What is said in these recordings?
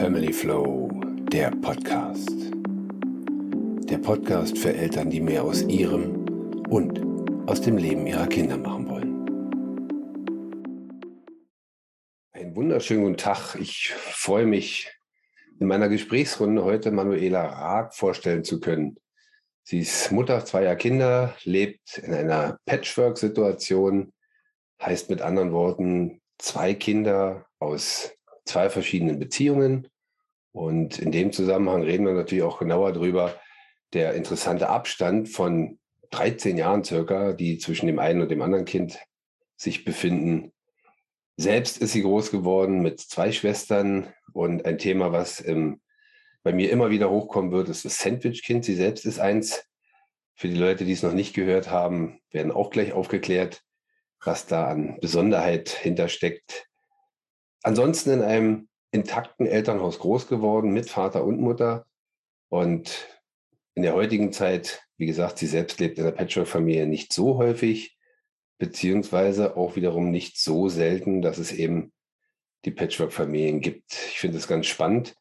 Family Flow, der Podcast. Der Podcast für Eltern, die mehr aus ihrem und aus dem Leben ihrer Kinder machen wollen. Einen wunderschönen guten Tag. Ich freue mich, in meiner Gesprächsrunde heute Manuela Raag vorstellen zu können. Sie ist Mutter zweier Kinder, lebt in einer Patchwork-Situation, heißt mit anderen Worten zwei Kinder aus zwei verschiedenen Beziehungen. Und in dem Zusammenhang reden wir natürlich auch genauer darüber, der interessante Abstand von 13 Jahren circa, die zwischen dem einen und dem anderen Kind sich befinden. Selbst ist sie groß geworden mit zwei Schwestern und ein Thema, was ähm, bei mir immer wieder hochkommen wird, ist das Sandwich-Kind. Sie selbst ist eins. Für die Leute, die es noch nicht gehört haben, werden auch gleich aufgeklärt, was da an Besonderheit hintersteckt ansonsten in einem intakten Elternhaus groß geworden mit Vater und Mutter. Und in der heutigen Zeit, wie gesagt, sie selbst lebt in der Patchwork-Familie nicht so häufig, beziehungsweise auch wiederum nicht so selten, dass es eben die Patchwork-Familien gibt. Ich finde es ganz spannend.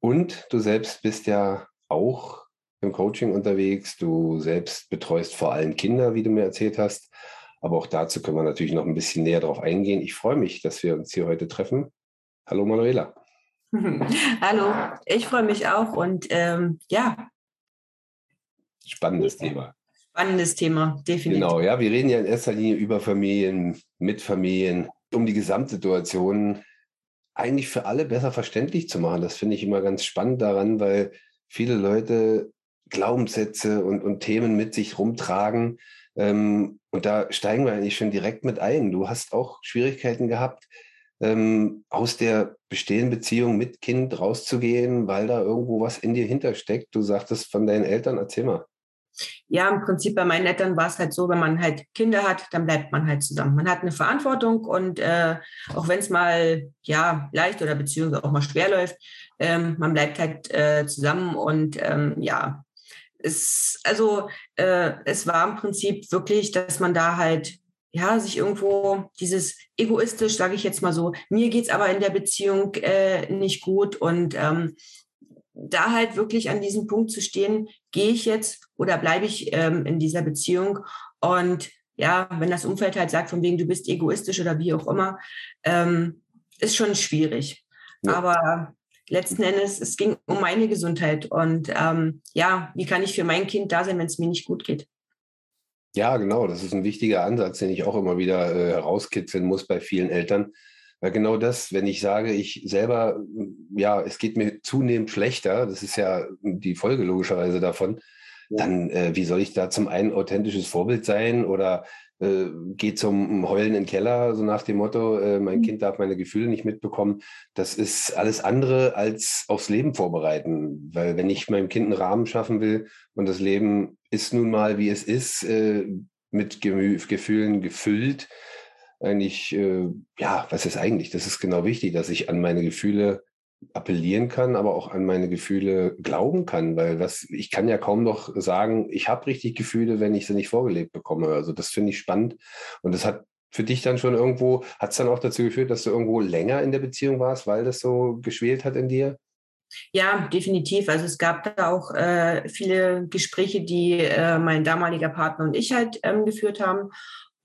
Und du selbst bist ja auch im Coaching unterwegs. Du selbst betreust vor allem Kinder, wie du mir erzählt hast. Aber auch dazu können wir natürlich noch ein bisschen näher drauf eingehen. Ich freue mich, dass wir uns hier heute treffen. Hallo Manuela. Hallo, ich freue mich auch und ähm, ja. Spannendes Thema. Spannendes Thema, definitiv. Genau, ja, wir reden ja in erster Linie über Familien, mit Familien, um die Gesamtsituation eigentlich für alle besser verständlich zu machen. Das finde ich immer ganz spannend daran, weil viele Leute Glaubenssätze und, und Themen mit sich rumtragen, ähm, und da steigen wir eigentlich schon direkt mit ein. Du hast auch Schwierigkeiten gehabt, ähm, aus der bestehenden Beziehung mit Kind rauszugehen, weil da irgendwo was in dir hintersteckt. Du sagtest von deinen Eltern, erzähl mal. Ja, im Prinzip bei meinen Eltern war es halt so, wenn man halt Kinder hat, dann bleibt man halt zusammen. Man hat eine Verantwortung und äh, auch wenn es mal ja leicht oder beziehungsweise auch mal schwer läuft, ähm, man bleibt halt äh, zusammen und ähm, ja, es, also äh, es war im Prinzip wirklich, dass man da halt ja, sich irgendwo dieses egoistisch, sage ich jetzt mal so, mir geht's aber in der Beziehung äh, nicht gut und ähm, da halt wirklich an diesem Punkt zu stehen, gehe ich jetzt oder bleibe ich ähm, in dieser Beziehung und ja, wenn das Umfeld halt sagt, von wegen du bist egoistisch oder wie auch immer, ähm, ist schon schwierig. Ja. Aber letzten Endes, es ging um meine Gesundheit und ähm, ja, wie kann ich für mein Kind da sein, wenn es mir nicht gut geht? Ja, genau, das ist ein wichtiger Ansatz, den ich auch immer wieder äh, herauskitzeln muss bei vielen Eltern. Weil genau das, wenn ich sage, ich selber, ja, es geht mir zunehmend schlechter, das ist ja die Folge logischerweise davon, dann äh, wie soll ich da zum einen authentisches Vorbild sein oder äh, geht zum Heulen in den Keller, so nach dem Motto, äh, mein mhm. Kind darf meine Gefühle nicht mitbekommen. Das ist alles andere als aufs Leben vorbereiten. Weil wenn ich meinem Kind einen Rahmen schaffen will und das Leben ist nun mal, wie es ist, äh, mit Gemü Gefühlen gefüllt, eigentlich, äh, ja, was ist eigentlich? Das ist genau wichtig, dass ich an meine Gefühle appellieren kann, aber auch an meine Gefühle glauben kann, weil was ich kann ja kaum noch sagen, ich habe richtig Gefühle, wenn ich sie nicht vorgelebt bekomme. Also das finde ich spannend und das hat für dich dann schon irgendwo, hat es dann auch dazu geführt, dass du irgendwo länger in der Beziehung warst, weil das so geschwelt hat in dir? Ja, definitiv. Also es gab da auch äh, viele Gespräche, die äh, mein damaliger Partner und ich halt ähm, geführt haben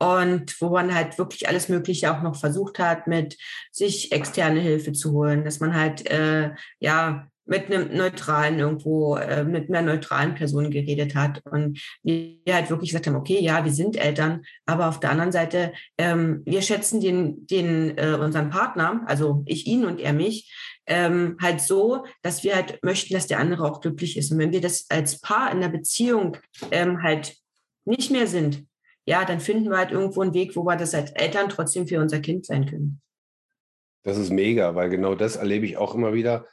und wo man halt wirklich alles Mögliche auch noch versucht hat, mit sich externe Hilfe zu holen, dass man halt äh, ja mit einem neutralen irgendwo, äh, mit einer neutralen Person geredet hat und wir halt wirklich gesagt haben, okay, ja, wir sind Eltern, aber auf der anderen Seite, ähm, wir schätzen den, den äh, unseren Partner, also ich ihn und er mich, ähm, halt so, dass wir halt möchten, dass der andere auch glücklich ist. Und wenn wir das als Paar in der Beziehung ähm, halt nicht mehr sind, ja, dann finden wir halt irgendwo einen Weg, wo wir das als Eltern trotzdem für unser Kind sein können. Das ist mega, weil genau das erlebe ich auch immer wieder,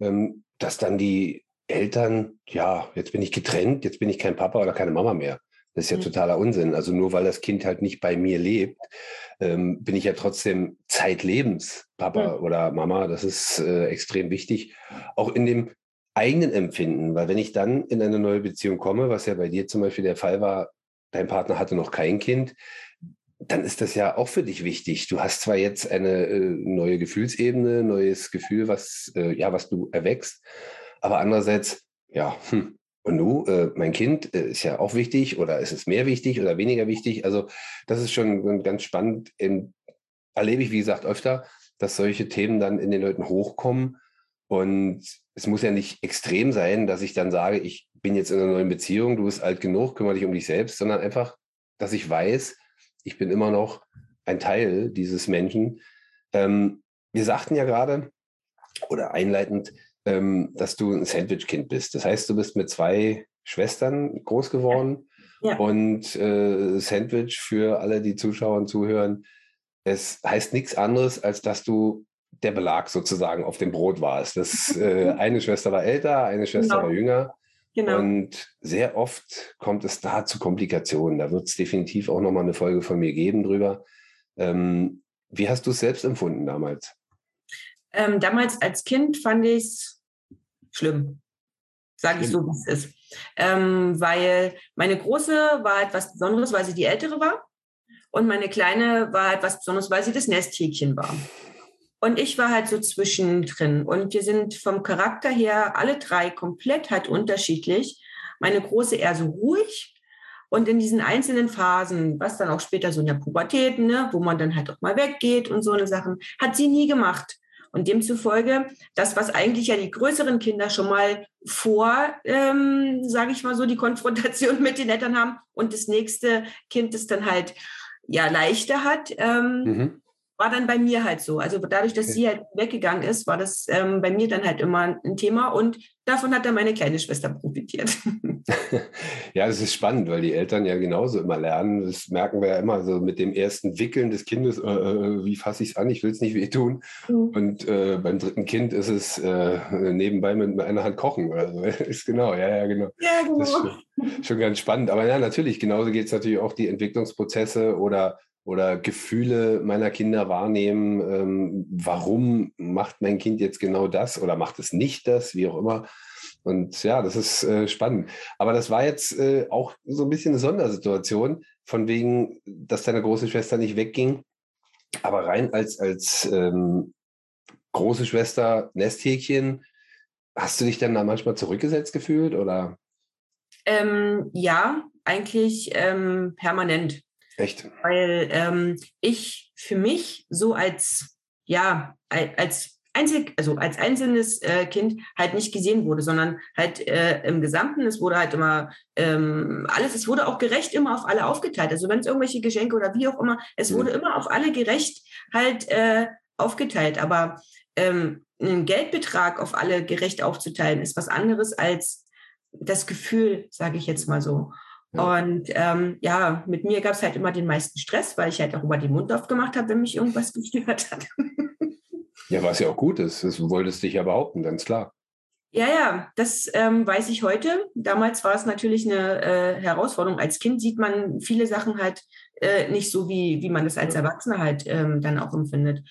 ähm, dass dann die Eltern, ja, jetzt bin ich getrennt, jetzt bin ich kein Papa oder keine Mama mehr. Das ist ja mhm. totaler Unsinn. Also nur weil das Kind halt nicht bei mir lebt, ähm, bin ich ja trotzdem zeitlebens Papa mhm. oder Mama. Das ist äh, extrem wichtig. Auch in dem eigenen Empfinden, weil wenn ich dann in eine neue Beziehung komme, was ja bei dir zum Beispiel der Fall war, dein Partner hatte noch kein Kind, dann ist das ja auch für dich wichtig. Du hast zwar jetzt eine äh, neue Gefühlsebene, neues Gefühl, was, äh, ja, was du erwächst, aber andererseits, ja, hm, und nu, äh, mein Kind ist ja auch wichtig oder ist es mehr wichtig oder weniger wichtig? Also das ist schon ganz spannend. Erlebe ich, wie gesagt, öfter, dass solche Themen dann in den Leuten hochkommen. Und es muss ja nicht extrem sein, dass ich dann sage, ich bin jetzt in einer neuen Beziehung, du bist alt genug, kümmere dich um dich selbst, sondern einfach, dass ich weiß, ich bin immer noch ein Teil dieses Menschen. Ähm, wir sagten ja gerade oder einleitend, ähm, dass du ein Sandwich-Kind bist. Das heißt, du bist mit zwei Schwestern groß geworden. Ja. Und äh, Sandwich für alle, die Zuschauer und zuhören, es heißt nichts anderes, als dass du der Belag sozusagen auf dem Brot warst. Das, äh, eine Schwester war älter, eine Schwester genau. war jünger. Genau. Und sehr oft kommt es da zu Komplikationen. Da wird es definitiv auch nochmal eine Folge von mir geben drüber. Ähm, wie hast du es selbst empfunden damals? Ähm, damals als Kind fand ich es schlimm. Sage ich so, wie es ist. Ähm, weil meine Große war etwas Besonderes, weil sie die Ältere war. Und meine Kleine war etwas Besonderes, weil sie das Nesthäkchen war. Und ich war halt so zwischendrin. Und wir sind vom Charakter her alle drei komplett halt unterschiedlich. Meine Große eher so ruhig. Und in diesen einzelnen Phasen, was dann auch später so in der Pubertät, ne, wo man dann halt auch mal weggeht und so eine Sachen, hat sie nie gemacht. Und demzufolge, das, was eigentlich ja die größeren Kinder schon mal vor, ähm, sage ich mal so, die Konfrontation mit den Eltern haben und das nächste Kind das dann halt ja leichter hat, ähm, mhm. War dann bei mir halt so. Also dadurch, dass okay. sie halt weggegangen ist, war das ähm, bei mir dann halt immer ein Thema und davon hat dann meine kleine Schwester profitiert. ja, das ist spannend, weil die Eltern ja genauso immer lernen. Das merken wir ja immer so mit dem ersten Wickeln des Kindes, äh, äh wie fasse ich es an, ich will es nicht wehtun. Mhm. Und äh, beim dritten Kind ist es äh, nebenbei mit einer Hand kochen. Also ist genau, ja, ja, genau. Ja, genau. Das ist schon, schon ganz spannend. Aber ja, natürlich, genauso geht es natürlich auch die Entwicklungsprozesse oder oder Gefühle meiner Kinder wahrnehmen. Ähm, warum macht mein Kind jetzt genau das oder macht es nicht das, wie auch immer. Und ja, das ist äh, spannend. Aber das war jetzt äh, auch so ein bisschen eine Sondersituation, von wegen, dass deine große Schwester nicht wegging. Aber rein als, als ähm, große Schwester Nesthäkchen, hast du dich dann da manchmal zurückgesetzt gefühlt oder? Ähm, ja, eigentlich ähm, permanent. Echt? Weil ähm, ich für mich so als, ja, als einzig, also als einzelnes äh, Kind halt nicht gesehen wurde, sondern halt äh, im Gesamten, es wurde halt immer ähm, alles, es wurde auch gerecht immer auf alle aufgeteilt. Also wenn es irgendwelche Geschenke oder wie auch immer, es mhm. wurde immer auf alle gerecht halt äh, aufgeteilt. Aber ähm, einen Geldbetrag auf alle gerecht aufzuteilen, ist was anderes als das Gefühl, sage ich jetzt mal so. Und ähm, ja, mit mir gab es halt immer den meisten Stress, weil ich halt auch über den Mund aufgemacht habe, wenn mich irgendwas gestört hat. ja, was ja auch gut ist. Das wolltest dich ja behaupten, ganz klar. Ja, ja, das ähm, weiß ich heute. Damals war es natürlich eine äh, Herausforderung. Als Kind sieht man viele Sachen halt äh, nicht so, wie, wie man es als Erwachsener halt ähm, dann auch empfindet.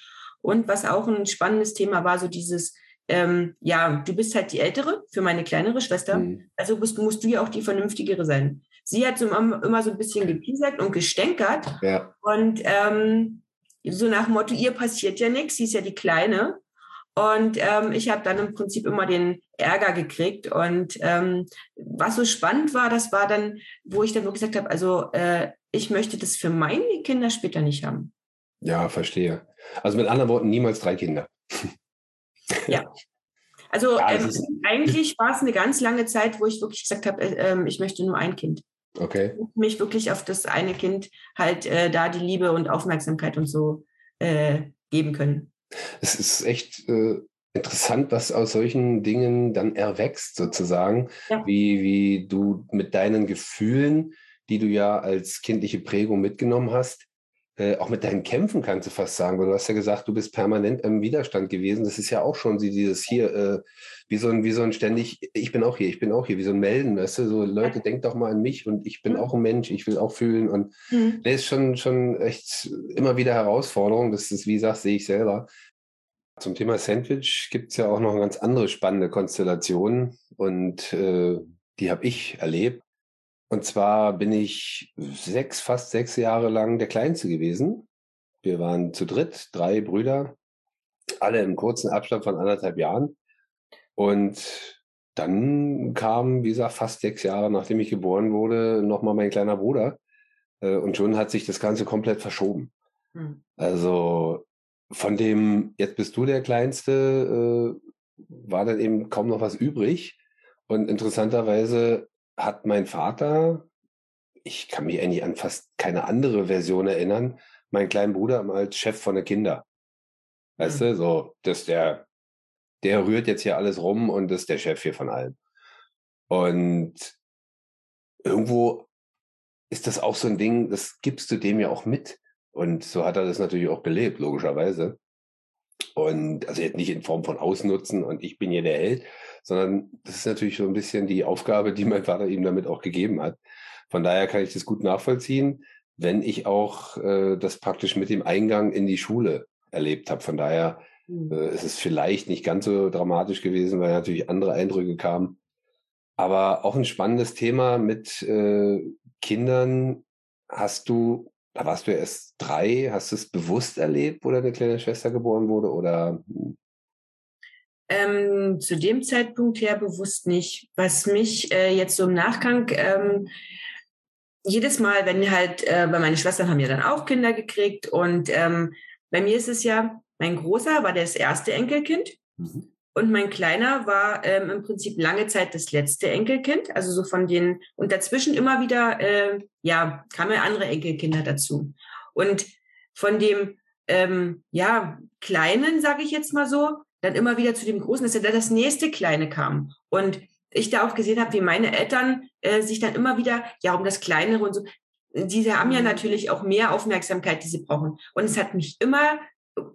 Und was auch ein spannendes Thema war, so dieses, ähm, ja, du bist halt die Ältere für meine kleinere Schwester, mhm. also bist, musst du ja auch die Vernünftigere sein. Sie hat so immer so ein bisschen gepiesackt und gestänkert. Ja. Und ähm, so nach Motto, ihr passiert ja nichts, sie ist ja die Kleine. Und ähm, ich habe dann im Prinzip immer den Ärger gekriegt. Und ähm, was so spannend war, das war dann, wo ich dann wirklich gesagt habe, also äh, ich möchte das für meine Kinder später nicht haben. Ja, verstehe. Also mit anderen Worten, niemals drei Kinder. ja. Also ja, ähm, eigentlich war es eine ganz lange Zeit, wo ich wirklich gesagt habe, äh, ähm, ich möchte nur ein Kind. Okay. Mich wirklich auf das eine Kind halt äh, da die Liebe und Aufmerksamkeit und so äh, geben können. Es ist echt äh, interessant, was aus solchen Dingen dann erwächst, sozusagen, ja. wie, wie du mit deinen Gefühlen, die du ja als kindliche Prägung mitgenommen hast, äh, auch mit deinen Kämpfen kannst du fast sagen, weil du hast ja gesagt, du bist permanent im Widerstand gewesen. Das ist ja auch schon dieses hier, äh, wie so ein, wie so ein ständig, ich bin auch hier, ich bin auch hier, wie so ein Melden, weißt du, so Leute, denkt doch mal an mich und ich bin mhm. auch ein Mensch, ich will auch fühlen und mhm. das ist schon, schon echt immer wieder Herausforderung. Das ist, wie gesagt, sehe ich selber. Zum Thema Sandwich gibt es ja auch noch eine ganz andere spannende Konstellation und äh, die habe ich erlebt. Und zwar bin ich sechs, fast sechs Jahre lang der Kleinste gewesen. Wir waren zu dritt, drei Brüder, alle im kurzen Abstand von anderthalb Jahren. Und dann kam, wie gesagt, fast sechs Jahre nachdem ich geboren wurde, nochmal mein kleiner Bruder. Äh, und schon hat sich das Ganze komplett verschoben. Hm. Also von dem, jetzt bist du der Kleinste, äh, war dann eben kaum noch was übrig. Und interessanterweise hat mein Vater, ich kann mich eigentlich an fast keine andere Version erinnern, meinen kleinen Bruder als Chef von der Kinder. Weißt mhm. du, so, dass der, der rührt jetzt hier alles rum und ist der Chef hier von allem. Und irgendwo ist das auch so ein Ding, das gibst du dem ja auch mit. Und so hat er das natürlich auch gelebt, logischerweise. Und also jetzt nicht in Form von Ausnutzen und ich bin hier der Held, sondern das ist natürlich so ein bisschen die Aufgabe, die mein Vater ihm damit auch gegeben hat. Von daher kann ich das gut nachvollziehen, wenn ich auch äh, das praktisch mit dem Eingang in die Schule erlebt habe. Von daher mhm. äh, ist es vielleicht nicht ganz so dramatisch gewesen, weil natürlich andere Eindrücke kamen. Aber auch ein spannendes Thema mit äh, Kindern. Hast du, da warst du ja erst drei, hast du es bewusst erlebt, wo deine kleine Schwester geboren wurde? Oder hm? Ähm, zu dem Zeitpunkt her bewusst nicht. Was mich äh, jetzt so im Nachgang ähm, jedes Mal, wenn halt, äh, weil meine Schwestern haben ja dann auch Kinder gekriegt und ähm, bei mir ist es ja, mein Großer war das erste Enkelkind mhm. und mein Kleiner war ähm, im Prinzip lange Zeit das letzte Enkelkind, also so von den, und dazwischen immer wieder, äh, ja, kamen andere Enkelkinder dazu. Und von dem, ähm, ja, Kleinen, sage ich jetzt mal so, dann immer wieder zu dem Großen, dass ja dann das nächste Kleine kam. Und ich da auch gesehen habe, wie meine Eltern äh, sich dann immer wieder, ja, um das Kleinere und so, diese haben ja mhm. natürlich auch mehr Aufmerksamkeit, die sie brauchen. Und es hat mich immer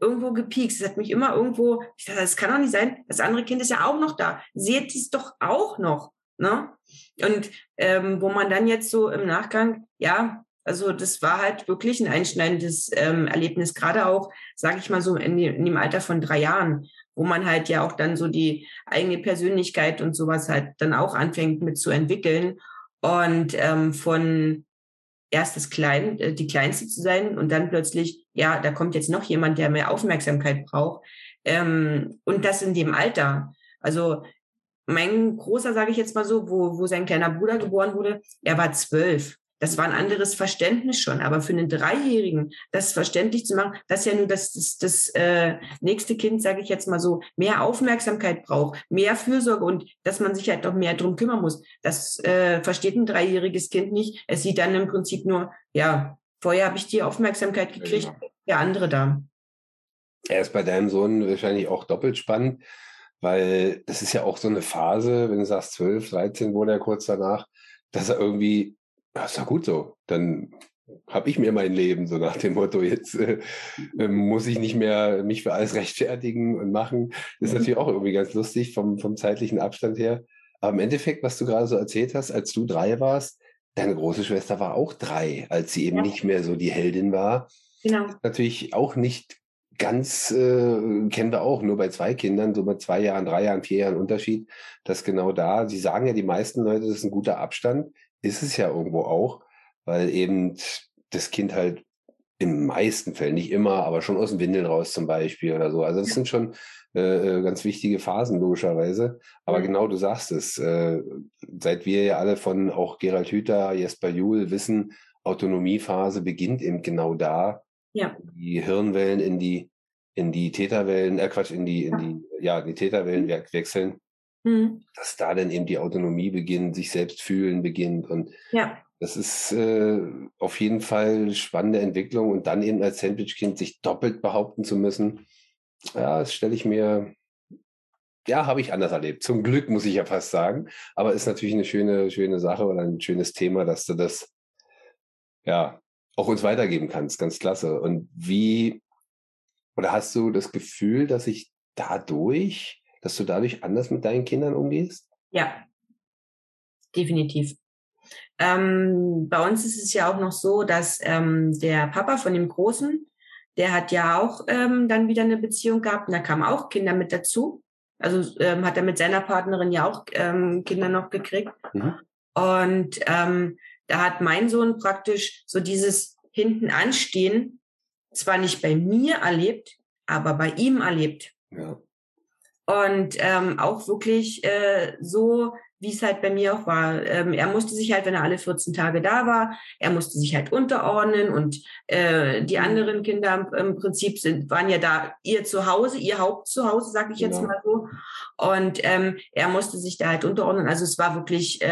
irgendwo gepiekst. Es hat mich immer irgendwo, ich dachte, das kann doch nicht sein. Das andere Kind ist ja auch noch da. Seht es doch auch noch. Ne? Und ähm, wo man dann jetzt so im Nachgang, ja, also das war halt wirklich ein einschneidendes ähm, Erlebnis, gerade auch, sage ich mal so, in, in, dem Alter von drei Jahren wo man halt ja auch dann so die eigene Persönlichkeit und sowas halt dann auch anfängt mit zu entwickeln und ähm, von erst das Klein, äh, die Kleinste zu sein und dann plötzlich, ja, da kommt jetzt noch jemand, der mehr Aufmerksamkeit braucht ähm, und das in dem Alter. Also mein Großer, sage ich jetzt mal so, wo, wo sein kleiner Bruder geboren wurde, er war zwölf. Das war ein anderes Verständnis schon. Aber für einen Dreijährigen, das verständlich zu machen, dass ja nur das, das, das äh, nächste Kind, sage ich jetzt mal so, mehr Aufmerksamkeit braucht, mehr Fürsorge und dass man sich halt noch mehr drum kümmern muss. Das äh, versteht ein dreijähriges Kind nicht. Es sieht dann im Prinzip nur, ja, vorher habe ich die Aufmerksamkeit gekriegt, ja. der andere da. Er ist bei deinem Sohn wahrscheinlich auch doppelt spannend, weil das ist ja auch so eine Phase, wenn du sagst 12, 13 wurde er kurz danach, dass er irgendwie ja, ist doch gut so. Dann habe ich mir mein Leben, so nach dem Motto, jetzt äh, äh, muss ich nicht mehr mich für alles rechtfertigen und machen. Das ist natürlich auch irgendwie ganz lustig vom, vom zeitlichen Abstand her. Aber im Endeffekt, was du gerade so erzählt hast, als du drei warst, deine große Schwester war auch drei, als sie eben ja. nicht mehr so die Heldin war. Genau. Natürlich auch nicht ganz, äh, kennen wir auch, nur bei zwei Kindern, so bei zwei Jahren, drei Jahren, vier Jahren Unterschied, dass genau da, sie sagen ja die meisten Leute, das ist ein guter Abstand ist es ja irgendwo auch, weil eben das Kind halt in meisten Fällen, nicht immer, aber schon aus dem Windeln raus zum Beispiel oder so. Also das sind schon äh, äh, ganz wichtige Phasen logischerweise. Aber mhm. genau, du sagst es. Äh, seit wir ja alle von auch Gerald Hüther, Jesper Juhl wissen, Autonomiephase beginnt eben genau da. Ja. Die Hirnwellen in die in die Täterwellen, äh Quatsch, in die in die ja die Täterwellen mhm. wechseln Mhm. Dass da dann eben die Autonomie beginnt, sich selbst fühlen beginnt. Und ja. das ist äh, auf jeden Fall eine spannende Entwicklung. Und dann eben als Sandwich-Kind sich doppelt behaupten zu müssen, ja, das stelle ich mir, ja, habe ich anders erlebt. Zum Glück muss ich ja fast sagen. Aber ist natürlich eine schöne, schöne Sache oder ein schönes Thema, dass du das ja auch uns weitergeben kannst. Ganz klasse. Und wie, oder hast du das Gefühl, dass ich dadurch dass du dadurch anders mit deinen Kindern umgehst? Ja, definitiv. Ähm, bei uns ist es ja auch noch so, dass ähm, der Papa von dem Großen, der hat ja auch ähm, dann wieder eine Beziehung gehabt und da kamen auch Kinder mit dazu. Also ähm, hat er mit seiner Partnerin ja auch ähm, Kinder noch gekriegt. Mhm. Und ähm, da hat mein Sohn praktisch so dieses hinten anstehen, zwar nicht bei mir erlebt, aber bei ihm erlebt. Ja. Und ähm, auch wirklich äh, so, wie es halt bei mir auch war. Ähm, er musste sich halt, wenn er alle 14 Tage da war, er musste sich halt unterordnen und äh, die mhm. anderen Kinder im Prinzip sind, waren ja da ihr Zuhause, ihr Hauptzuhause, sag ich jetzt genau. mal so. Und ähm, er musste sich da halt unterordnen. Also es war wirklich äh,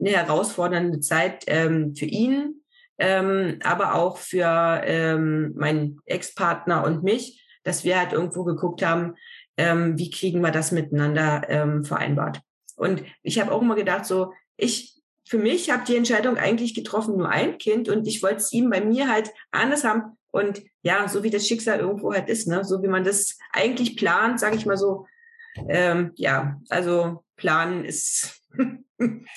eine herausfordernde Zeit ähm, für ihn, ähm, aber auch für ähm, meinen Ex-Partner und mich, dass wir halt irgendwo geguckt haben, ähm, wie kriegen wir das miteinander ähm, vereinbart. Und ich habe auch immer gedacht, so, ich für mich habe die Entscheidung eigentlich getroffen, nur ein Kind und ich wollte es ihm bei mir halt anders haben. Und ja, so wie das Schicksal irgendwo halt ist, ne? so wie man das eigentlich plant, sage ich mal so, ähm, ja, also planen ist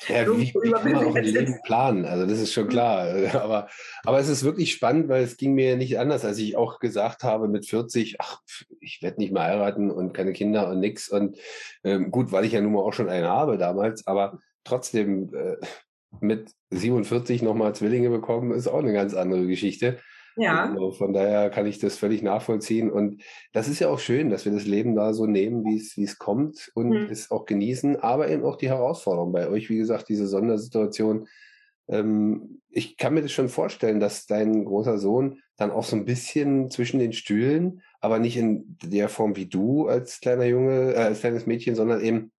Ja, wie, wie kann man auch ein Leben planen? Also das ist schon klar. Aber, aber es ist wirklich spannend, weil es ging mir nicht anders, als ich auch gesagt habe mit 40, ach, ich werde nicht mehr heiraten und keine Kinder und nix. Und ähm, gut, weil ich ja nun mal auch schon einen habe damals, aber trotzdem äh, mit 47 nochmal Zwillinge bekommen, ist auch eine ganz andere Geschichte. Ja. Also von daher kann ich das völlig nachvollziehen. Und das ist ja auch schön, dass wir das Leben da so nehmen, wie es, wie es kommt und mhm. es auch genießen, aber eben auch die Herausforderung bei euch, wie gesagt, diese Sondersituation. Ähm, ich kann mir das schon vorstellen, dass dein großer Sohn dann auch so ein bisschen zwischen den Stühlen, aber nicht in der Form wie du als kleiner Junge, äh, als kleines Mädchen, sondern eben,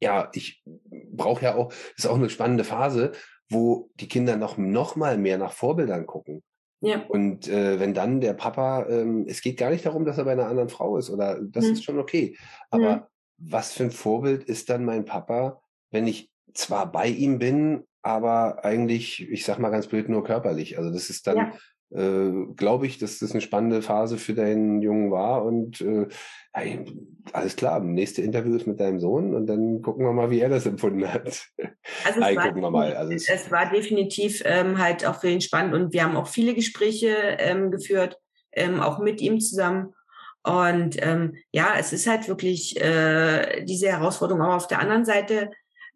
ja, ich brauche ja auch, ist auch eine spannende Phase, wo die Kinder noch, noch mal mehr nach Vorbildern gucken. Ja. Und äh, wenn dann der Papa, ähm, es geht gar nicht darum, dass er bei einer anderen Frau ist oder das mhm. ist schon okay. Aber mhm. was für ein Vorbild ist dann mein Papa, wenn ich zwar bei ihm bin, aber eigentlich, ich sag mal ganz blöd, nur körperlich. Also das ist dann ja äh, glaube ich, dass das eine spannende Phase für deinen Jungen war. Und äh, alles klar, nächste Interview ist mit deinem Sohn und dann gucken wir mal, wie er das empfunden hat. Also Nein, gucken wir mal. Also es, es war definitiv ähm, halt auch für ihn spannend und wir haben auch viele Gespräche ähm, geführt, ähm, auch mit ihm zusammen. Und ähm, ja, es ist halt wirklich äh, diese Herausforderung. Aber auf der anderen Seite,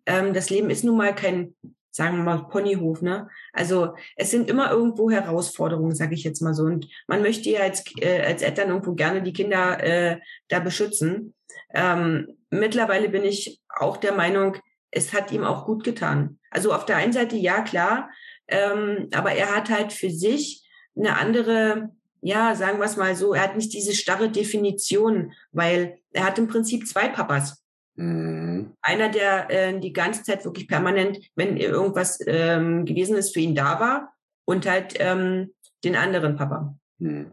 ähm, das Leben ist nun mal kein sagen wir mal Ponyhof, ne? Also es sind immer irgendwo Herausforderungen, sage ich jetzt mal so. Und man möchte ja als, äh, als Eltern irgendwo gerne die Kinder äh, da beschützen. Ähm, mittlerweile bin ich auch der Meinung, es hat ihm auch gut getan. Also auf der einen Seite ja klar, ähm, aber er hat halt für sich eine andere, ja, sagen wir es mal so, er hat nicht diese starre Definition, weil er hat im Prinzip zwei Papas. Mhm. Einer, der äh, die ganze Zeit wirklich permanent, wenn irgendwas ähm, gewesen ist, für ihn da war und halt ähm, den anderen Papa. Mhm.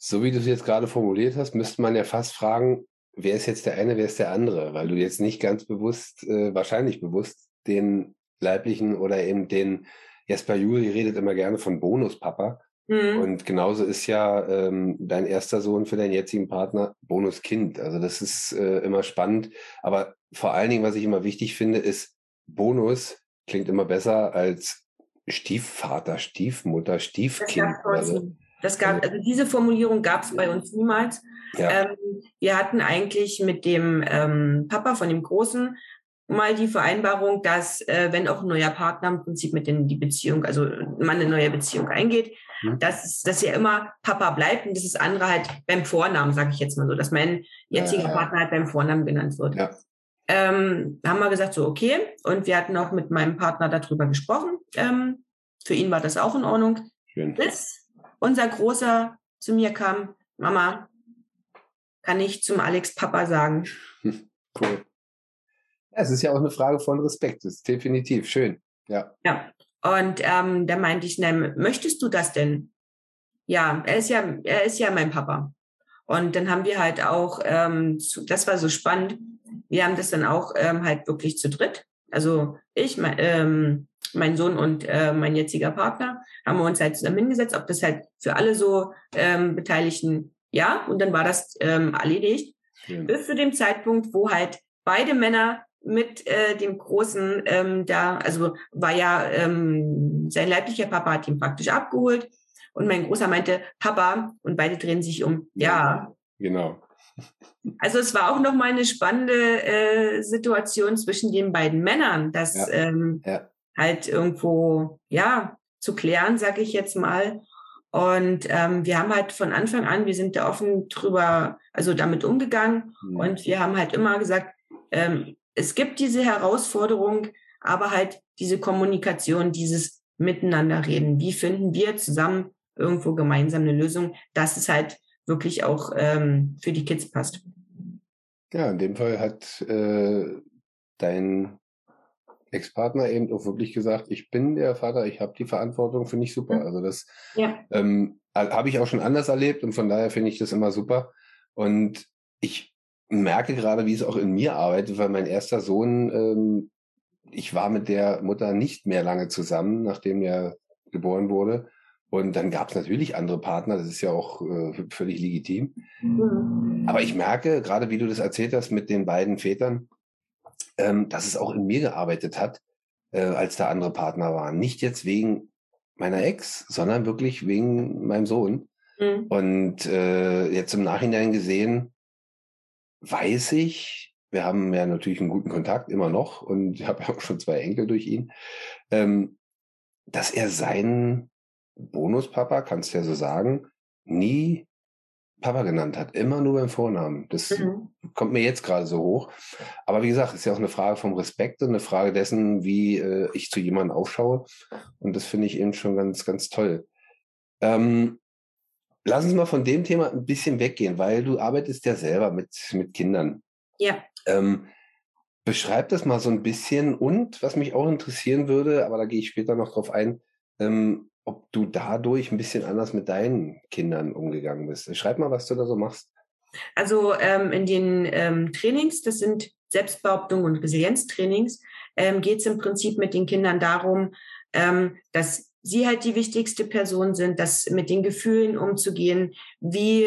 So wie du es jetzt gerade formuliert hast, müsste man ja fast fragen, wer ist jetzt der eine, wer ist der andere? Weil du jetzt nicht ganz bewusst, äh, wahrscheinlich bewusst, den leiblichen oder eben den, Jesper Juli redet immer gerne von Bonuspapa. Mhm. Und genauso ist ja ähm, dein erster Sohn für deinen jetzigen Partner Bonuskind. Also das ist äh, immer spannend. Aber vor allen Dingen, was ich immer wichtig finde, ist, Bonus klingt immer besser als Stiefvater, Stiefmutter, Stiefkind. Das gab, also, das gab also diese Formulierung gab es bei uns niemals. Ja. Ähm, wir hatten eigentlich mit dem ähm, Papa von dem Großen mal die Vereinbarung, dass äh, wenn auch ein neuer Partner im Prinzip mit in die Beziehung, also man eine neue Beziehung eingeht, mhm. dass, dass er immer Papa bleibt und das ist andere halt beim Vornamen, sage ich jetzt mal so, dass mein jetziger ja, ja. Partner halt beim Vornamen genannt wird. Ja. Ähm, haben wir gesagt, so okay. Und wir hatten auch mit meinem Partner darüber gesprochen. Ähm, für ihn war das auch in Ordnung. Schön. Bis unser Großer zu mir kam, Mama, kann ich zum Alex Papa sagen. Cool. Ja, es ist ja auch eine Frage von Respekt, das ist definitiv schön. Ja. Ja. Und ähm, da meinte ich, ne, möchtest du das denn? Ja, er ist ja, er ist ja mein Papa. Und dann haben wir halt auch, ähm, zu, das war so spannend, wir haben das dann auch ähm, halt wirklich zu dritt. Also ich, mein, ähm, mein Sohn und äh, mein jetziger Partner haben wir uns halt zusammen hingesetzt, ob das halt für alle so ähm, Beteiligten ja, und dann war das ähm, erledigt. Schön. Bis zu dem Zeitpunkt, wo halt beide Männer mit äh, dem Großen ähm, da, also war ja ähm, sein leiblicher Papa hat ihn praktisch abgeholt und mein Großer meinte Papa und beide drehen sich um. Ja. Genau. Also es war auch nochmal eine spannende äh, Situation zwischen den beiden Männern, das ja. Ähm, ja. halt irgendwo, ja, zu klären, sage ich jetzt mal. Und ähm, wir haben halt von Anfang an, wir sind da offen drüber, also damit umgegangen. Mhm. Und wir haben halt immer gesagt, ähm, es gibt diese Herausforderung, aber halt diese Kommunikation, dieses Miteinander reden. Wie finden wir zusammen irgendwo gemeinsam eine Lösung, dass es halt wirklich auch ähm, für die Kids passt. Ja, in dem Fall hat äh, dein Ex-Partner eben auch wirklich gesagt, ich bin der Vater, ich habe die Verantwortung, finde ich super. Also das ja. ähm, habe ich auch schon anders erlebt und von daher finde ich das immer super. Und ich merke gerade, wie es auch in mir arbeitet, weil mein erster Sohn, ähm, ich war mit der Mutter nicht mehr lange zusammen, nachdem er geboren wurde. Und dann gab es natürlich andere Partner, das ist ja auch äh, völlig legitim. Mhm. Aber ich merke, gerade wie du das erzählt hast mit den beiden Vätern, ähm, dass es auch in mir gearbeitet hat, äh, als da andere Partner waren. Nicht jetzt wegen meiner Ex, sondern wirklich wegen meinem Sohn. Mhm. Und äh, jetzt im Nachhinein gesehen, weiß ich, wir haben ja natürlich einen guten Kontakt immer noch und ich habe ja auch schon zwei Enkel durch ihn, ähm, dass er seinen Bonuspapa, kannst du ja so sagen, nie Papa genannt hat, immer nur beim Vornamen. Das mhm. kommt mir jetzt gerade so hoch. Aber wie gesagt, ist ja auch eine Frage vom Respekt und eine Frage dessen, wie äh, ich zu jemandem aufschaue. Und das finde ich eben schon ganz, ganz toll. Ähm, lass uns mal von dem Thema ein bisschen weggehen, weil du arbeitest ja selber mit, mit Kindern. Ja. Ähm, beschreib das mal so ein bisschen und was mich auch interessieren würde, aber da gehe ich später noch drauf ein, ähm, ob du dadurch ein bisschen anders mit deinen Kindern umgegangen bist. Schreib mal, was du da so machst. Also ähm, in den ähm, Trainings, das sind Selbstbehauptung und Resilienztrainings, ähm, geht es im Prinzip mit den Kindern darum, ähm, dass sie halt die wichtigste Person sind, dass mit den Gefühlen umzugehen, wie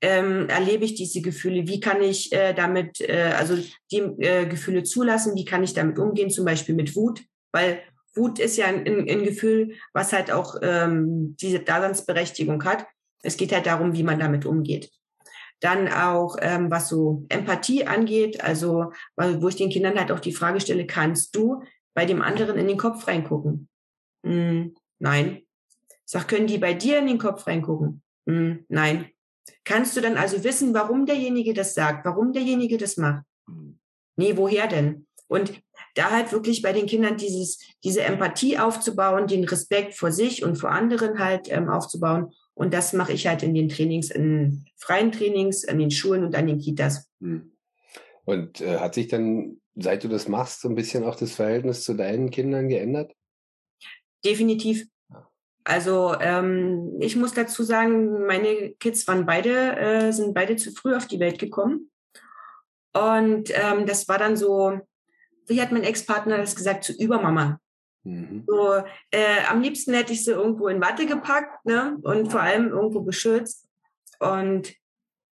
ähm, erlebe ich diese Gefühle, wie kann ich äh, damit, äh, also die äh, Gefühle zulassen, wie kann ich damit umgehen, zum Beispiel mit Wut, weil Wut ist ja ein, ein Gefühl, was halt auch ähm, diese Daseinsberechtigung hat. Es geht halt darum, wie man damit umgeht. Dann auch, ähm, was so Empathie angeht, also wo ich den Kindern halt auch die Frage stelle, kannst du bei dem anderen in den Kopf reingucken? Hm, nein. Sag, können die bei dir in den Kopf reingucken? Hm, nein. Kannst du dann also wissen, warum derjenige das sagt, warum derjenige das macht? Hm. Nee, woher denn? Und da halt wirklich bei den Kindern dieses, diese Empathie aufzubauen, den Respekt vor sich und vor anderen halt ähm, aufzubauen. Und das mache ich halt in den Trainings, in freien Trainings, an den Schulen und an den Kitas. Hm. Und äh, hat sich dann, seit du das machst, so ein bisschen auch das Verhältnis zu deinen Kindern geändert? Definitiv. Also ähm, ich muss dazu sagen, meine Kids waren beide, äh, sind beide zu früh auf die Welt gekommen. Und ähm, das war dann so, wie hat mein Ex-Partner das gesagt, zu Übermama. Mhm. So, äh, am liebsten hätte ich sie irgendwo in Watte gepackt ne? und vor allem irgendwo geschützt. Und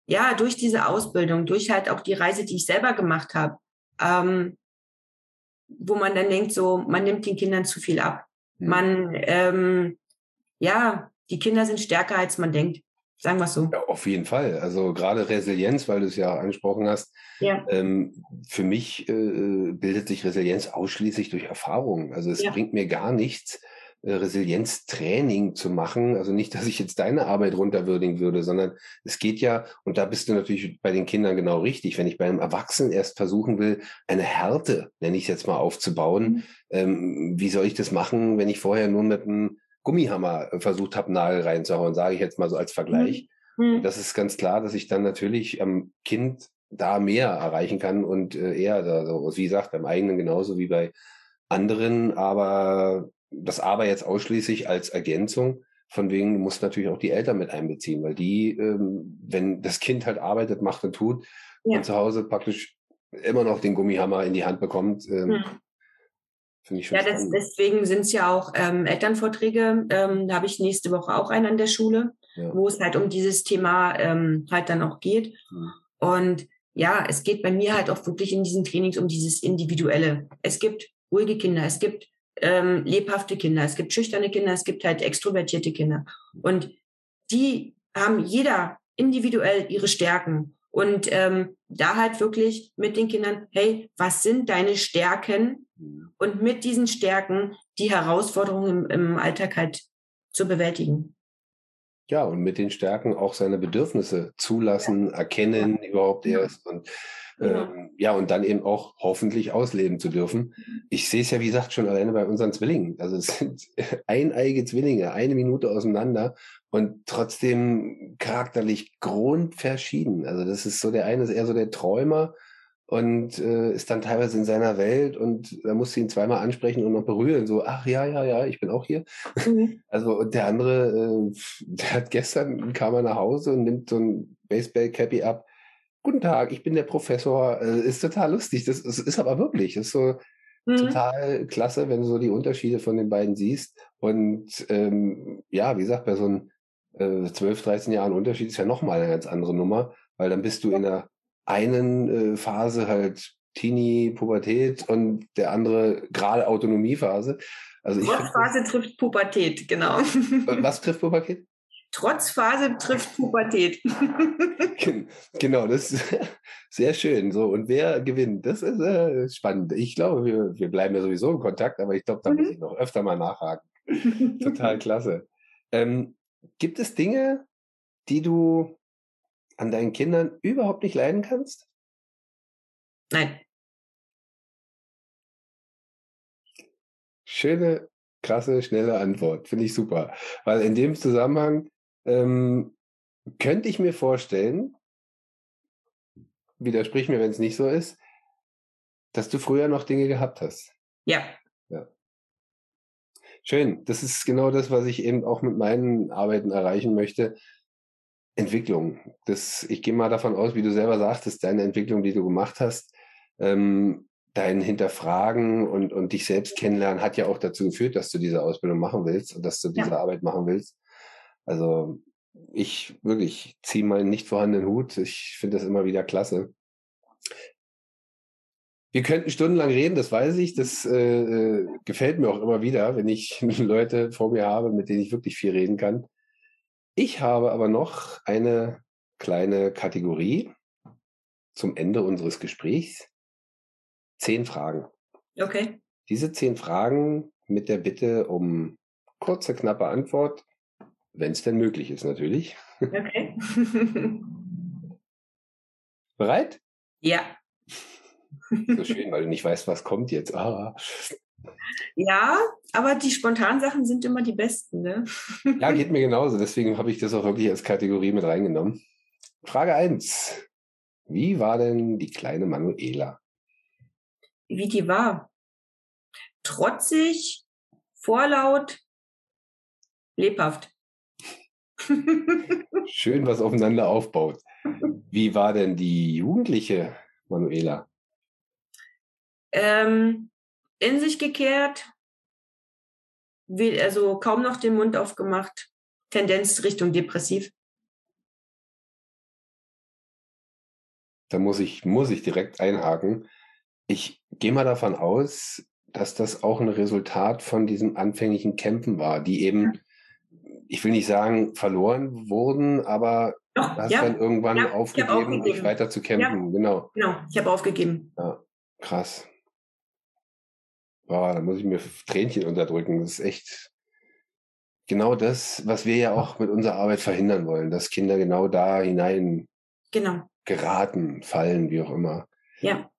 ja, durch diese Ausbildung, durch halt auch die Reise, die ich selber gemacht habe, ähm, wo man dann denkt, so, man nimmt den Kindern zu viel ab. Mhm. Man, ähm, ja, die Kinder sind stärker, als man denkt. Sagen wir es so. Ja, auf jeden Fall. Also gerade Resilienz, weil du es ja angesprochen hast. Ja. Ähm, für mich äh, bildet sich Resilienz ausschließlich durch Erfahrung. Also es ja. bringt mir gar nichts, äh, Resilienztraining zu machen. Also nicht, dass ich jetzt deine Arbeit runterwürdigen würde, sondern es geht ja, und da bist du natürlich bei den Kindern genau richtig, wenn ich bei einem Erwachsenen erst versuchen will, eine Härte, nenne ich es jetzt mal, aufzubauen, mhm. ähm, wie soll ich das machen, wenn ich vorher nur mit einem Gummihammer versucht habe, Nagel reinzuhauen, sage ich jetzt mal so als Vergleich. Mhm. Das ist ganz klar, dass ich dann natürlich am Kind da mehr erreichen kann und äh, eher, also, wie gesagt, beim eigenen genauso wie bei anderen, aber das aber jetzt ausschließlich als Ergänzung. Von wegen, du musst natürlich auch die Eltern mit einbeziehen, weil die, ähm, wenn das Kind halt arbeitet, macht und tut ja. und zu Hause praktisch immer noch den Gummihammer in die Hand bekommt, ähm, mhm. Finde ich schon ja, das, deswegen sind es ja auch ähm, Elternvorträge. Ähm, da habe ich nächste Woche auch einen an der Schule, ja. wo es halt um dieses Thema ähm, halt dann auch geht. Mhm. Und ja, es geht bei mir halt auch wirklich in diesen Trainings um dieses Individuelle. Es gibt ruhige Kinder, es gibt ähm, lebhafte Kinder, es gibt schüchterne Kinder, es gibt halt extrovertierte Kinder. Und die haben jeder individuell ihre Stärken. Und ähm, da halt wirklich mit den Kindern, hey, was sind deine Stärken? Und mit diesen Stärken die Herausforderungen im, im Alltag halt zu bewältigen. Ja, und mit den Stärken auch seine Bedürfnisse zulassen, erkennen überhaupt erst und ja. Ähm, ja, und dann eben auch hoffentlich ausleben zu dürfen. Ich sehe es ja, wie gesagt, schon alleine bei unseren Zwillingen. Also es sind eineige Zwillinge, eine Minute auseinander und trotzdem charakterlich grundverschieden. Also das ist so, der eine ist eher so der Träumer und äh, ist dann teilweise in seiner Welt und da musst du ihn zweimal ansprechen und noch berühren, so, ach ja, ja, ja, ich bin auch hier. Mhm. Also und der andere, äh, der hat gestern, kam er nach Hause und nimmt so ein Baseball-Cappy ab. Guten Tag, ich bin der Professor. Äh, ist total lustig. Das, das ist aber wirklich, das ist so mhm. total klasse, wenn du so die Unterschiede von den beiden siehst. Und ähm, ja, wie gesagt, bei so einem äh, 12, 13 Jahren Unterschied ist ja nochmal eine ganz andere Nummer, weil dann bist du in der einen äh, Phase halt Teenie, Pubertät und der andere gerade Autonomiephase. Also ich Trotzphase trifft Pubertät, genau. Was trifft Pubertät? Trotzphase trifft Pubertät. genau, das ist sehr schön. So, und wer gewinnt? Das ist äh, spannend. Ich glaube, wir, wir bleiben ja sowieso in Kontakt, aber ich glaube, da mhm. muss ich noch öfter mal nachhaken. Total klasse. Ähm, gibt es Dinge, die du an deinen Kindern überhaupt nicht leiden kannst? Nein. Schöne, krasse, schnelle Antwort. Finde ich super. Weil in dem Zusammenhang ähm, könnte ich mir vorstellen, widersprich mir, wenn es nicht so ist, dass du früher noch Dinge gehabt hast. Ja. ja. Schön. Das ist genau das, was ich eben auch mit meinen Arbeiten erreichen möchte, Entwicklung. Das, ich gehe mal davon aus, wie du selber sagtest, deine Entwicklung, die du gemacht hast, ähm, dein Hinterfragen und, und dich selbst kennenlernen hat ja auch dazu geführt, dass du diese Ausbildung machen willst und dass du diese ja. Arbeit machen willst. Also ich wirklich ziehe meinen nicht vorhandenen Hut. Ich finde das immer wieder klasse. Wir könnten stundenlang reden, das weiß ich. Das äh, äh gefällt mir auch immer wieder, wenn ich Leute vor mir habe, mit denen ich wirklich viel reden kann. Ich habe aber noch eine kleine Kategorie zum Ende unseres Gesprächs. Zehn Fragen. Okay. Diese zehn Fragen mit der Bitte um kurze, knappe Antwort, wenn es denn möglich ist natürlich. Okay. Bereit? Ja. So schön, weil du nicht weißt, was kommt jetzt. Ah. Ja, aber die spontanen Sachen sind immer die besten, ne? Ja, geht mir genauso. Deswegen habe ich das auch wirklich als Kategorie mit reingenommen. Frage 1. Wie war denn die kleine Manuela? Wie die war? Trotzig, vorlaut, lebhaft. Schön, was aufeinander aufbaut. Wie war denn die jugendliche Manuela? Ähm, in sich gekehrt, also kaum noch den Mund aufgemacht, Tendenz Richtung depressiv. Da muss ich, muss ich direkt einhaken. Ich gehe mal davon aus, dass das auch ein Resultat von diesem anfänglichen Kämpfen war, die eben, ich will nicht sagen, verloren wurden, aber Doch, hast ja, dann irgendwann ja, aufgegeben, dich weiter zu kämpfen. Ja, genau. Genau, ich habe aufgegeben. Ja, krass. Boah, da muss ich mir Tränchen unterdrücken. Das ist echt genau das, was wir ja auch mit unserer Arbeit verhindern wollen, dass Kinder genau da hinein genau. geraten, fallen, wie auch immer. Ja.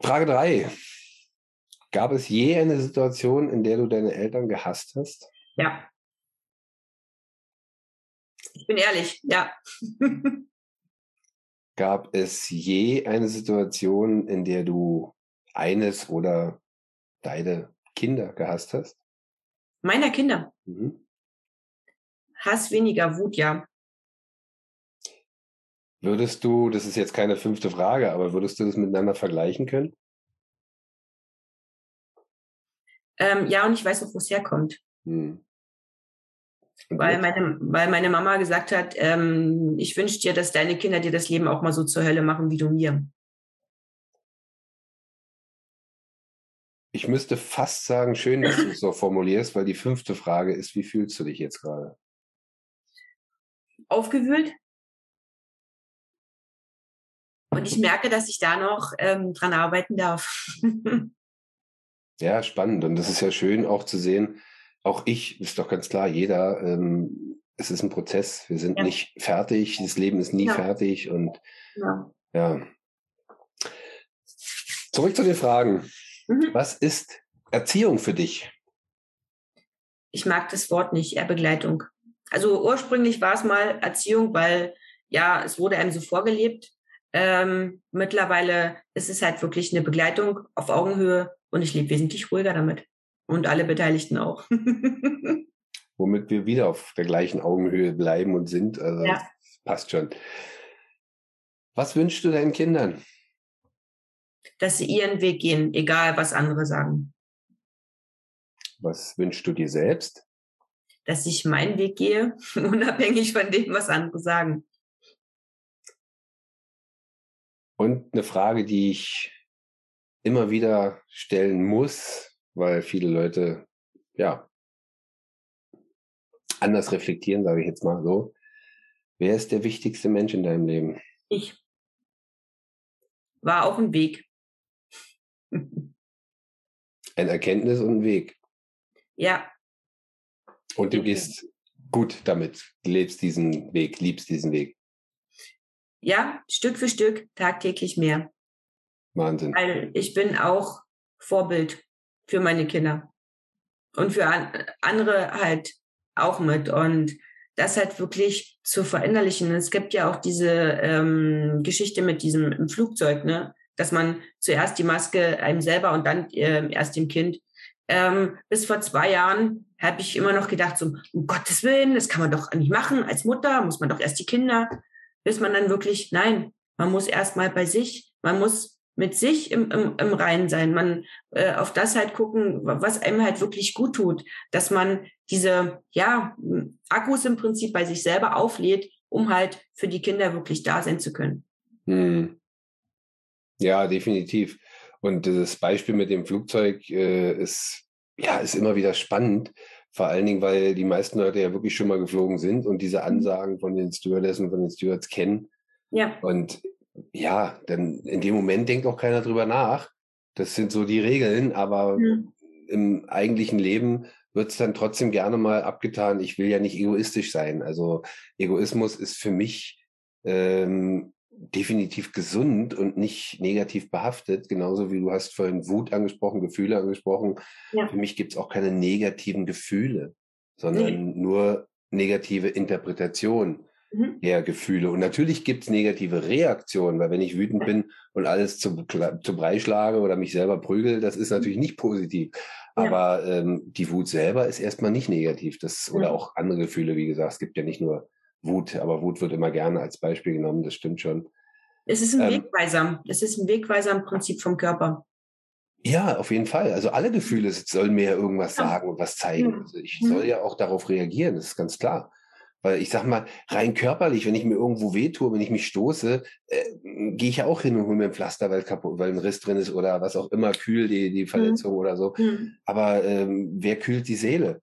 Frage drei: Gab es je eine Situation, in der du deine Eltern gehasst hast? Ja. Ich bin ehrlich, ja. Gab es je eine Situation, in der du eines oder deine Kinder gehasst hast? Meiner Kinder? Mhm. Hass weniger Wut, ja. Würdest du, das ist jetzt keine fünfte Frage, aber würdest du das miteinander vergleichen können? Ähm, ja, und ich weiß auch, wo es herkommt. Hm. Weil meine, weil meine Mama gesagt hat, ähm, ich wünsche dir, dass deine Kinder dir das Leben auch mal so zur Hölle machen wie du mir. Ich müsste fast sagen, schön, dass du es so formulierst, weil die fünfte Frage ist, wie fühlst du dich jetzt gerade? Aufgewühlt. Und ich merke, dass ich da noch ähm, dran arbeiten darf. ja, spannend. Und das ist ja schön auch zu sehen. Auch ich, ist doch ganz klar, jeder, ähm, es ist ein Prozess. Wir sind ja. nicht fertig. Das Leben ist nie ja. fertig. Und ja. ja. Zurück zu den Fragen. Mhm. Was ist Erziehung für dich? Ich mag das Wort nicht, eher Begleitung. Also ursprünglich war es mal Erziehung, weil ja, es wurde einem so vorgelebt. Ähm, mittlerweile ist es halt wirklich eine Begleitung auf Augenhöhe und ich lebe wesentlich ruhiger damit. Und alle Beteiligten auch. Womit wir wieder auf der gleichen Augenhöhe bleiben und sind. Also ja. passt schon. Was wünschst du deinen Kindern? Dass sie ihren Weg gehen, egal was andere sagen. Was wünschst du dir selbst? Dass ich meinen Weg gehe, unabhängig von dem, was andere sagen. Und eine Frage, die ich immer wieder stellen muss, weil viele Leute, ja, anders reflektieren, sage ich jetzt mal so. Wer ist der wichtigste Mensch in deinem Leben? Ich. War auch ein Weg. Ein Erkenntnis und ein Weg. Ja. Und du gehst gut damit, lebst diesen Weg, liebst diesen Weg. Ja, Stück für Stück, tagtäglich mehr. Wahnsinn. Weil ich bin auch Vorbild für meine Kinder. Und für an, andere halt auch mit. Und das halt wirklich zu verinnerlichen. Es gibt ja auch diese ähm, Geschichte mit diesem im Flugzeug, ne? dass man zuerst die Maske einem selber und dann äh, erst dem Kind. Ähm, bis vor zwei Jahren habe ich immer noch gedacht, so, um Gottes Willen, das kann man doch nicht machen. Als Mutter muss man doch erst die Kinder bis man dann wirklich, nein, man muss erstmal bei sich, man muss mit sich im, im, im Reinen sein, man äh, auf das halt gucken, was einem halt wirklich gut tut, dass man diese, ja, Akkus im Prinzip bei sich selber auflädt, um halt für die Kinder wirklich da sein zu können. Hm. Ja, definitiv. Und das Beispiel mit dem Flugzeug äh, ist, ja, ist immer wieder spannend, vor allen Dingen, weil die meisten Leute ja wirklich schon mal geflogen sind und diese mhm. Ansagen von den Stewardessen, von den Stewards kennen. Ja. Und ja, dann in dem Moment denkt auch keiner drüber nach. Das sind so die Regeln, aber mhm. im eigentlichen Leben wird es dann trotzdem gerne mal abgetan. Ich will ja nicht egoistisch sein. Also Egoismus ist für mich ähm, definitiv gesund und nicht negativ behaftet, genauso wie du hast vorhin Wut angesprochen, Gefühle angesprochen. Ja. Für mich gibt es auch keine negativen Gefühle, sondern nee. nur negative Interpretation mhm. Gefühle. Und natürlich gibt es negative Reaktionen, weil wenn ich wütend bin und alles zu, zu Brei schlage oder mich selber prügel, das ist natürlich nicht positiv. Ja. Aber ähm, die Wut selber ist erstmal nicht negativ. Das, oder auch andere Gefühle, wie gesagt, es gibt ja nicht nur Wut, aber Wut wird immer gerne als Beispiel genommen, das stimmt schon. Es ist ein ähm, Wegweiser. Es ist ein Wegweiser im Prinzip vom Körper. Ja, auf jeden Fall. Also alle Gefühle sollen mir irgendwas sagen und was zeigen. Also ich mhm. soll ja auch darauf reagieren, das ist ganz klar. Weil ich sag mal, rein körperlich, wenn ich mir irgendwo wehtue, wenn ich mich stoße, äh, gehe ich ja auch hin und hole mir ein Pflaster, weil, kaputt, weil ein Riss drin ist oder was auch immer, kühl die, die mhm. Verletzung mhm. oder so. Mhm. Aber ähm, wer kühlt die Seele?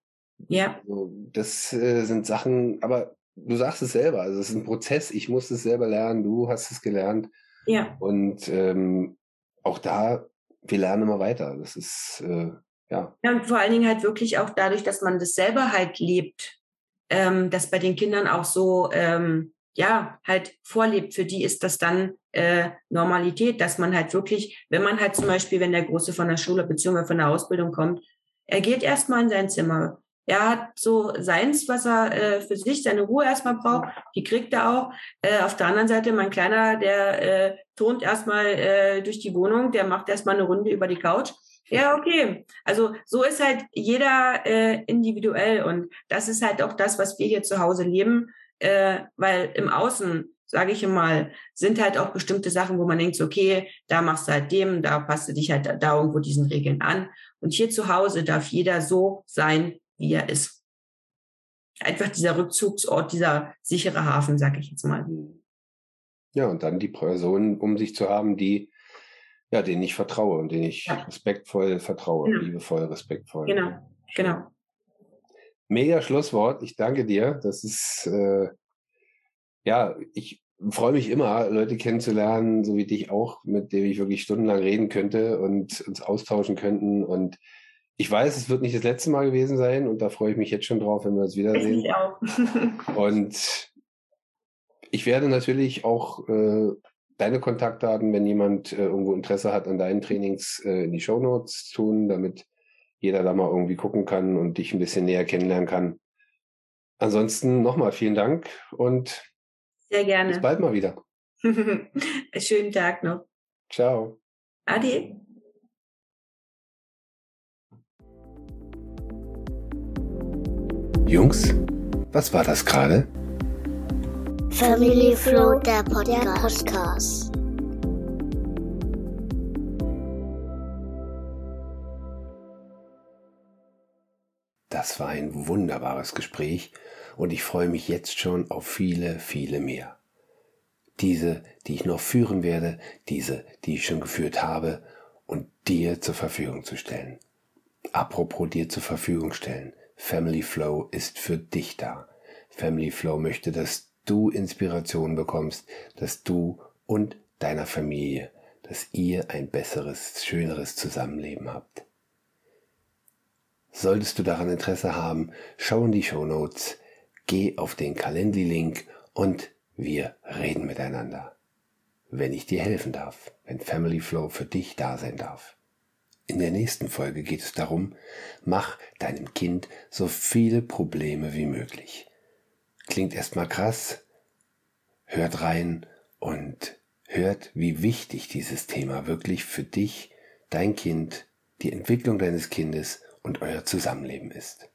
Ja. Also, das äh, sind Sachen, aber du sagst es selber, also es ist ein Prozess, ich muss es selber lernen, du hast es gelernt. Ja. Und ähm, auch da, wir lernen immer weiter. Das ist, äh, ja. Ja, und vor allen Dingen halt wirklich auch dadurch, dass man das selber halt lebt, ähm, dass bei den Kindern auch so, ähm, ja, halt vorlebt. Für die ist das dann äh, Normalität, dass man halt wirklich, wenn man halt zum Beispiel, wenn der Große von der Schule bzw. von der Ausbildung kommt, er geht erstmal in sein Zimmer, er hat so seins, was er äh, für sich, seine Ruhe erstmal braucht. Die kriegt er auch. Äh, auf der anderen Seite, mein Kleiner, der äh, turnt erstmal äh, durch die Wohnung, der macht erstmal eine Runde über die Couch. Ja, okay. Also so ist halt jeder äh, individuell und das ist halt auch das, was wir hier zu Hause leben, äh, weil im Außen, sage ich mal, sind halt auch bestimmte Sachen, wo man denkt, okay, da machst du halt dem, da passt du dich halt da, irgendwo diesen Regeln an. Und hier zu Hause darf jeder so sein, wie er ist. Einfach dieser Rückzugsort, dieser sichere Hafen, sag ich jetzt mal. Ja, und dann die Personen um sich zu haben, die, ja, denen ich vertraue und denen ich ja. respektvoll vertraue, genau. liebevoll, respektvoll. Genau, genau. Mega Schlusswort. Ich danke dir. Das ist, äh, ja, ich freue mich immer, Leute kennenzulernen, so wie dich auch, mit denen ich wirklich stundenlang reden könnte und uns austauschen könnten. Und ich weiß, es wird nicht das letzte Mal gewesen sein und da freue ich mich jetzt schon drauf, wenn wir uns wiedersehen. Ich auch. und ich werde natürlich auch äh, deine Kontaktdaten, wenn jemand äh, irgendwo Interesse hat an deinen Trainings, äh, in die Show Notes tun, damit jeder da mal irgendwie gucken kann und dich ein bisschen näher kennenlernen kann. Ansonsten nochmal vielen Dank und sehr gerne. Bis bald mal wieder. Schönen Tag noch. Ciao. Ade. Jungs, was war das gerade? Family Flow, der Podcast. Das war ein wunderbares Gespräch und ich freue mich jetzt schon auf viele, viele mehr. Diese, die ich noch führen werde, diese, die ich schon geführt habe und dir zur Verfügung zu stellen. Apropos dir zur Verfügung stellen. Family Flow ist für dich da. Family Flow möchte, dass du Inspiration bekommst, dass du und deiner Familie, dass ihr ein besseres, schöneres Zusammenleben habt. Solltest du daran Interesse haben, schau in die Show Notes geh auf den Calendly-Link und wir reden miteinander. Wenn ich dir helfen darf, wenn Family Flow für dich da sein darf. In der nächsten Folge geht es darum, mach deinem Kind so viele Probleme wie möglich. Klingt erstmal krass, hört rein und hört, wie wichtig dieses Thema wirklich für dich, dein Kind, die Entwicklung deines Kindes und euer Zusammenleben ist.